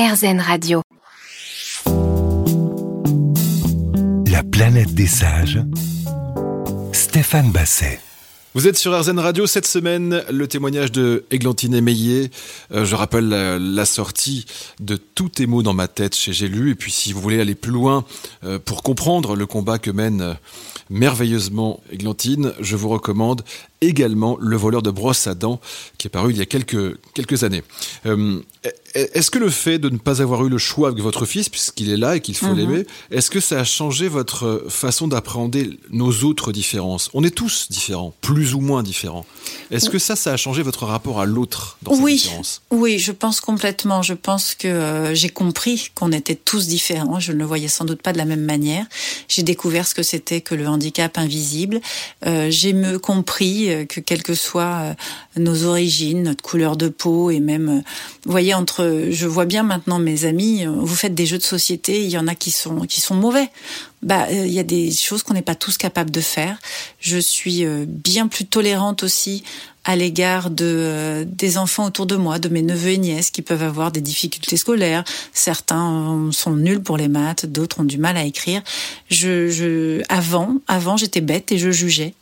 RZN Radio. La planète des sages. Stéphane Basset. Vous êtes sur RZN Radio cette semaine, le témoignage de Églantine Meillet. Euh, je rappelle la, sortie de Tous tes mots dans ma tête chez J'ai lu. Et puis si vous voulez aller plus loin euh, pour comprendre le combat que mène euh, merveilleusement Églantine, je vous recommande également Le voleur de brosse à dents, qui est paru il y a quelques, quelques années. Euh, est-ce que le fait de ne pas avoir eu le choix avec votre fils, puisqu'il est là et qu'il faut mhm. l'aimer, est-ce que ça a changé votre façon d'appréhender nos autres différences? On est tous différents, plus ou moins différents. Est-ce que ça, ça a changé votre rapport à l'autre dans oui, différence Oui, je pense complètement. Je pense que euh, j'ai compris qu'on était tous différents. Je ne le voyais sans doute pas de la même manière. J'ai découvert ce que c'était que le handicap invisible. Euh, j'ai me compris euh, que quelles que soient euh, nos origines, notre couleur de peau et même, euh, vous voyez, entre, je vois bien maintenant mes amis, vous faites des jeux de société, il y en a qui sont qui sont mauvais. Bah, il y a des choses qu'on n'est pas tous capables de faire. Je suis bien plus tolérante aussi à l'égard de euh, des enfants autour de moi, de mes neveux et nièces qui peuvent avoir des difficultés scolaires. Certains sont nuls pour les maths, d'autres ont du mal à écrire. Je, je avant, avant j'étais bête et je jugeais.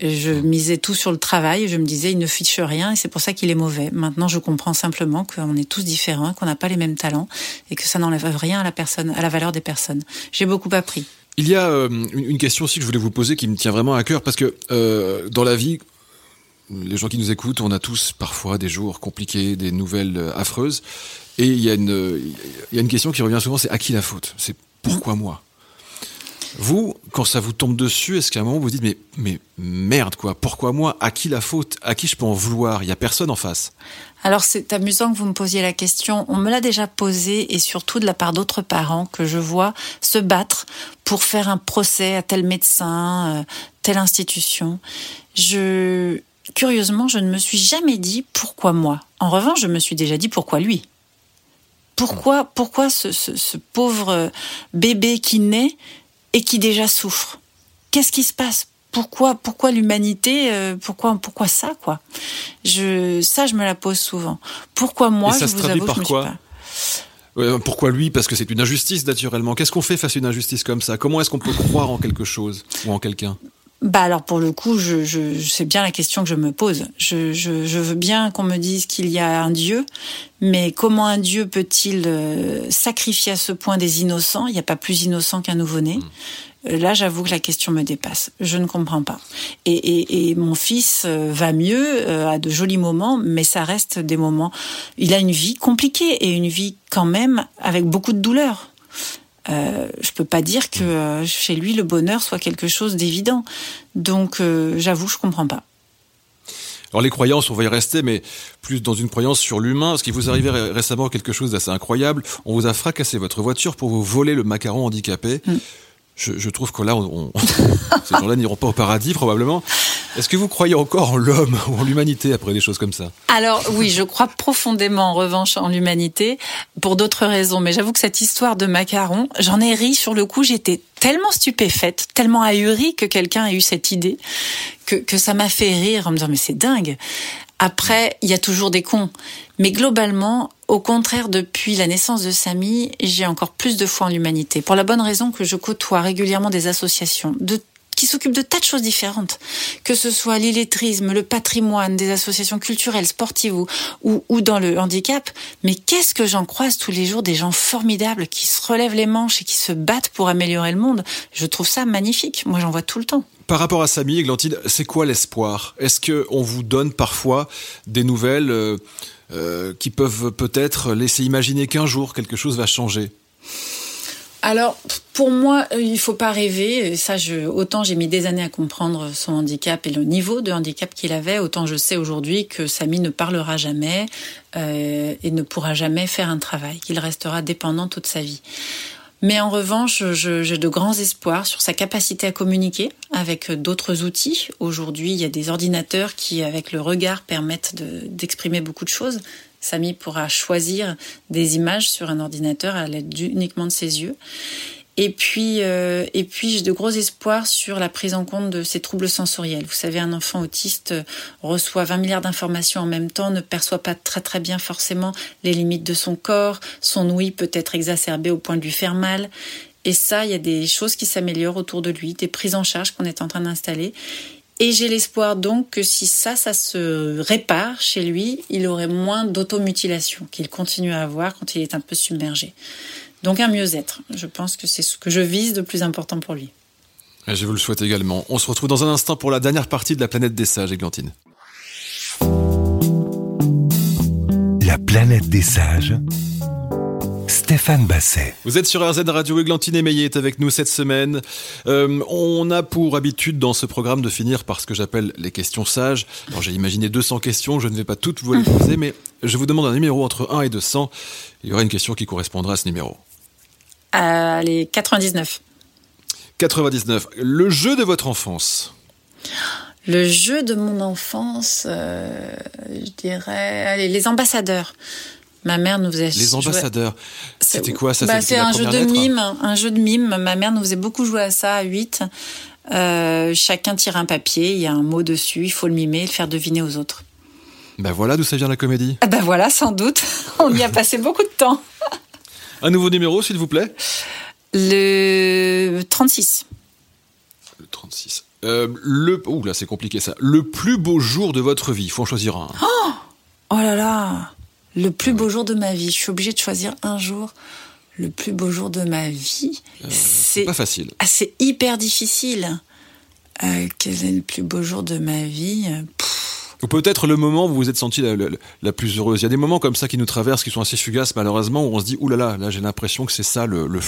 Je misais tout sur le travail. Je me disais il ne fiche rien et c'est pour ça qu'il est mauvais. Maintenant, je comprends simplement qu'on est tous différents, qu'on n'a pas les mêmes talents et que ça n'enlève rien à la personne, à la valeur des personnes. J'ai beaucoup appris. Il y a euh, une question aussi que je voulais vous poser qui me tient vraiment à cœur parce que euh, dans la vie, les gens qui nous écoutent, on a tous parfois des jours compliqués, des nouvelles euh, affreuses. Et il y, a une, il y a une question qui revient souvent, c'est à qui la faute? C'est pourquoi moi? Vous, quand ça vous tombe dessus, est-ce qu'à un moment vous dites mais, mais merde quoi, pourquoi moi? À qui la faute? À qui je peux en vouloir? Il n'y a personne en face. Alors c'est amusant que vous me posiez la question. On me l'a déjà posée et surtout de la part d'autres parents que je vois se battre pour faire un procès à tel médecin, euh, telle institution. Je curieusement, je ne me suis jamais dit pourquoi moi. En revanche, je me suis déjà dit pourquoi lui. Pourquoi, pourquoi ce, pauvre bébé qui naît et qui déjà souffre Qu'est-ce qui se passe? Pourquoi, pourquoi l'humanité euh, Pourquoi, pourquoi ça quoi? Je, ça, je me la pose souvent. Pourquoi moi ça je se vous avoue, par quoi? pourquoi lui? Parce que c'est une injustice naturellement. Qu'est-ce qu'on fait face à une injustice comme ça? Comment est-ce qu'on peut croire en quelque chose ou en quelqu'un? Bah alors pour le coup, je, je, c'est bien la question que je me pose. Je, je, je veux bien qu'on me dise qu'il y a un Dieu, mais comment un Dieu peut-il euh, sacrifier à ce point des innocents? Il n'y a pas plus innocent qu'un nouveau-né. Hmm. Euh, là, j'avoue que la question me dépasse. Je ne comprends pas. Et, et, et mon fils euh, va mieux, a de jolis moments, mais ça reste des moments. Il a une vie compliquée et une vie quand même avec beaucoup de douleur. Euh, je peux pas dire que euh, chez lui le bonheur soit quelque chose d'évident. Donc euh, j'avoue, je comprends pas. Alors les croyances, on va y rester, mais plus dans une croyance sur l'humain. Ce qui vous arrivait récemment quelque chose d'assez incroyable. On vous a fracassé votre voiture pour vous voler le macaron handicapé. Mm. Je, trouve que là, on, ces gens-là n'iront pas au paradis probablement. Est-ce que vous croyez encore en l'homme ou en l'humanité après des choses comme ça? Alors oui, je crois profondément en revanche en l'humanité pour d'autres raisons. Mais j'avoue que cette histoire de macaron, j'en ai ri sur le coup. J'étais tellement stupéfaite, tellement ahurie que quelqu'un ait eu cette idée que, que ça m'a fait rire en me disant mais c'est dingue. Après, il y a toujours des cons. Mais globalement, au contraire, depuis la naissance de Samy, j'ai encore plus de foi en l'humanité. Pour la bonne raison que je côtoie régulièrement des associations qui s'occupent de tas de choses différentes, que ce soit l'illettrisme, le patrimoine, des associations culturelles, sportives ou, ou, dans le handicap. Mais qu'est-ce que j'en croise tous les jours des gens formidables qui se relèvent les manches et qui se battent pour améliorer le monde? Je trouve ça magnifique. Moi, j'en vois tout le temps. Par rapport à Samy, Églantine, c'est quoi l'espoir? Est-ce qu'on vous donne parfois des nouvelles euh, euh, qui peuvent peut-être laisser imaginer qu'un jour quelque chose va changer? Alors, pour moi, euh, il faut pas rêver. Ça, je, autant j'ai mis des années à comprendre son handicap et le niveau de handicap qu'il avait, autant je sais aujourd'hui que Samy ne parlera jamais euh, et ne pourra jamais faire un travail, qu'il restera dépendant toute sa vie. Mais en revanche, j'ai de grands espoirs sur sa capacité à communiquer avec d'autres outils. Aujourd'hui, il y a des ordinateurs qui, avec le regard, permettent d'exprimer beaucoup de choses. Samy pourra choisir des images sur un ordinateur à l'aide uniquement de ses yeux. Et puis, euh, et puis j'ai de gros espoirs sur la prise en compte de ces troubles sensoriels. Vous savez, un enfant autiste reçoit 20 milliards d'informations en même temps, ne perçoit pas très très bien forcément les limites de son corps, son ouïe peut être exacerbée au point de lui faire mal. Et ça, il y a des choses qui s'améliorent autour de lui, des prises en charge qu'on est en train d'installer. Et j'ai l'espoir donc que si ça, ça se répare chez lui, il aurait moins d'automutilation qu'il continue à avoir quand il est un peu submergé. Donc un mieux-être. Je pense que c'est ce que je vise de plus important pour lui. Et je vous le souhaite également. On se retrouve dans un instant pour la dernière partie de la planète des sages, Églantine. La planète des sages. Stéphane Basset. Vous êtes sur RZ Radio, Églantine Meillet est avec nous cette semaine. Euh, on a pour habitude dans ce programme de finir par ce que j'appelle les questions sages. Alors j'ai imaginé 200 questions, je ne vais pas toutes vous les poser, mais je vous demande un numéro entre 1 et 200. Il y aura une question qui correspondra à ce numéro. Allez, 99. 99. Le jeu de votre enfance Le jeu de mon enfance, euh, je dirais, allez, les ambassadeurs. Ma mère nous faisait Les ambassadeurs. C'était quoi ça? bah, C'était C'est un jeu de lettre? mime, un jeu de mime. Ma mère nous faisait beaucoup jouer à ça à 8. Euh, chacun tire un papier, il y a un mot dessus, il faut le mimer le faire deviner aux autres. Ben voilà d'où ça vient la comédie. Ben voilà, sans doute. On y a passé beaucoup de temps. Un nouveau numéro, s'il vous plaît Le 36. Le 36. Euh, le... Ouh là, c'est compliqué ça. Le plus beau jour de votre vie. Il faut en choisir un. Oh là là Le plus beau jour de ma vie. Je suis obligée de choisir un jour. Le plus beau jour de ma vie. C'est pas facile. Ah, c'est hyper difficile. Euh, quel est le plus beau jour de ma vie? Pff, Ou peut-être le moment où vous vous êtes senti la, la- la plus heureuse. Il y a des moments comme ça qui nous traversent, qui sont assez fugaces malheureusement, où on se dit, ouh là là, là j'ai l'impression que c'est ça le. Le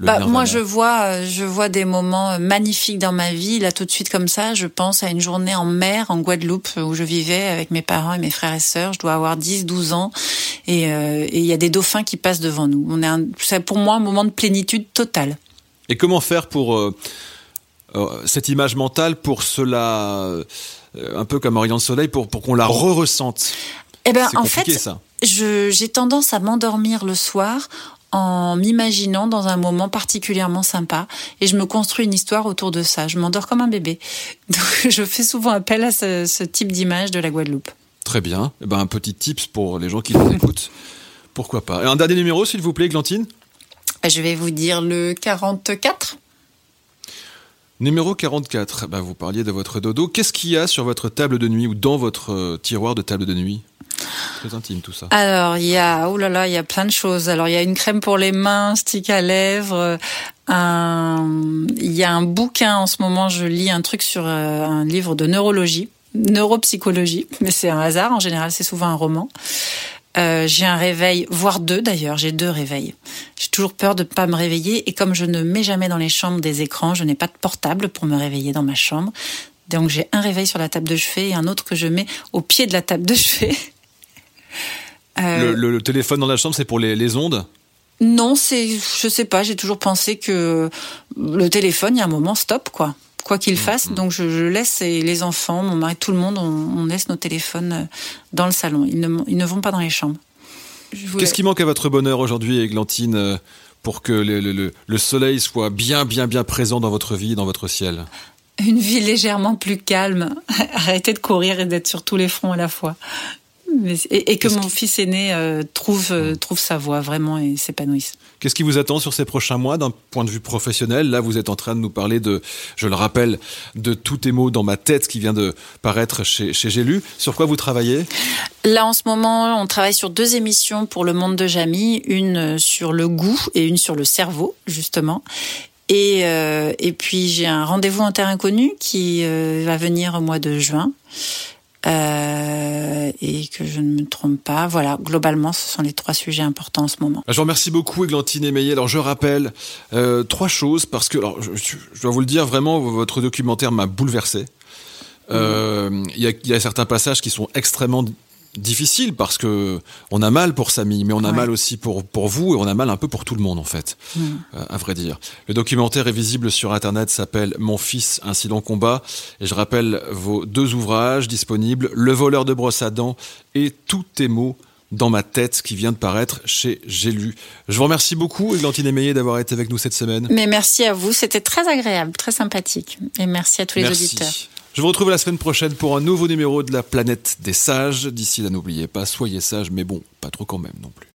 Bah, moi, je vois, euh, je vois des moments euh, magnifiques dans ma vie. Là, tout de suite, comme ça, je pense à une journée en mer, en Guadeloupe, où je vivais avec mes parents et mes frères et sœurs. Je dois avoir 10, 12 ans. Et euh, et il y a des dauphins qui passent devant nous. On c'est pour moi un moment de plénitude totale. Et comment faire pour euh, euh, cette image mentale, pour cela, un peu comme Orient de Soleil, pour, pour qu'on la re-ressente Eh ben, en fait, j'ai tendance à m'endormir le soir en m'imaginant dans un moment particulièrement sympa et je me construis une histoire autour de ça. Je m'endors comme un bébé. Donc je fais souvent appel à ce, ce type d'image de la Guadeloupe. Très bien. Eh ben, un petit tips pour les gens qui nous écoutent. Pourquoi pas. Et un dernier numéro, s'il vous plaît, Glantine? Je vais vous dire le 44. Numéro 44. Ben, vous parliez de votre dodo. Qu'est-ce qu'il y a sur votre table de nuit ou dans votre euh, tiroir de table de nuit? Très intime tout ça. Alors, il y a, oh là là, il y a plein de choses. Alors, il y a une crème pour les mains, un stick à lèvres, euh, un, il y a un bouquin en ce moment, je lis un truc sur euh, un livre de neurologie, neuropsychologie, mais c'est un hasard, en général, c'est souvent un roman. Euh, j'ai un réveil, voire deux d'ailleurs, j'ai deux réveils. J'ai toujours peur de ne pas me réveiller et comme je ne mets jamais dans les chambres des écrans, je n'ai pas de portable pour me réveiller dans ma chambre. Donc j'ai un réveil sur la table de chevet et un autre que je mets au pied de la table de chevet. Euh, Le, le- le téléphone dans la chambre, c'est pour les, les ondes? Non, c'est, je sais pas, j'ai toujours pensé que le téléphone, il y a un moment, stop, quoi. Quoi qu'il fasse, donc je, je laisse les enfants, mon mari, tout le monde, on, on laisse nos téléphones euh, dans le salon. Ils ne, ils ne vont pas dans les chambres. Voulais- Qu'est-ce qui manque à votre bonheur aujourd'hui, Églantine, euh, pour que le, le- le- le soleil soit bien, bien, bien présent dans votre vie, dans votre ciel? Une vie légèrement plus calme. Arrêtez de courir et d'être sur tous les fronts à la fois. Et, et que mon fils aîné euh, trouve, euh, trouve sa voie vraiment et s'épanouisse. Qu'est-ce qui vous attend sur ces prochains mois d'un point de vue professionnel? Là, vous êtes en train de nous parler de, je le rappelle, de tous tes mots dans ma tête qui vient de paraître chez, chez. Sur quoi vous travaillez? Là, en ce moment, on travaille sur deux émissions pour le monde de Jamie, une sur le goût et une sur le cerveau, justement. Et, euh, et puis, j'ai un rendez-vous en terre inconnue qui euh, va venir au mois de juin. Euh, et que je ne me trompe pas. Voilà, globalement, ce sont les trois sujets importants en ce moment. Je vous remercie beaucoup, Églantine Émeillé. Alors, je rappelle euh, trois choses parce que, alors, je, dois vous le dire, vraiment, votre documentaire m'a bouleversé. Euh, il y a certains passages qui sont extrêmement difficiles parce que on a mal pour Samy, mais on a Ouais. mal aussi pour pour vous et on a mal un peu pour tout le monde en fait, euh, à vrai dire. Le documentaire est visible sur internet, s'appelle Mon fils, long combat, et je rappelle vos deux ouvrages disponibles Le voleur de brosse à dents et Tous tes mots dans ma tête qui vient de paraître chez J'ai lu. Je vous remercie beaucoup, Églantine Émeillé, d'avoir été avec nous cette semaine. Mais merci à vous, c'était très agréable, très sympathique. Et merci à tous les auditeurs. Je vous retrouve la semaine prochaine pour un nouveau numéro de la planète des sages. D'ici là, n'oubliez pas, soyez sages, mais bon, pas trop quand même non plus.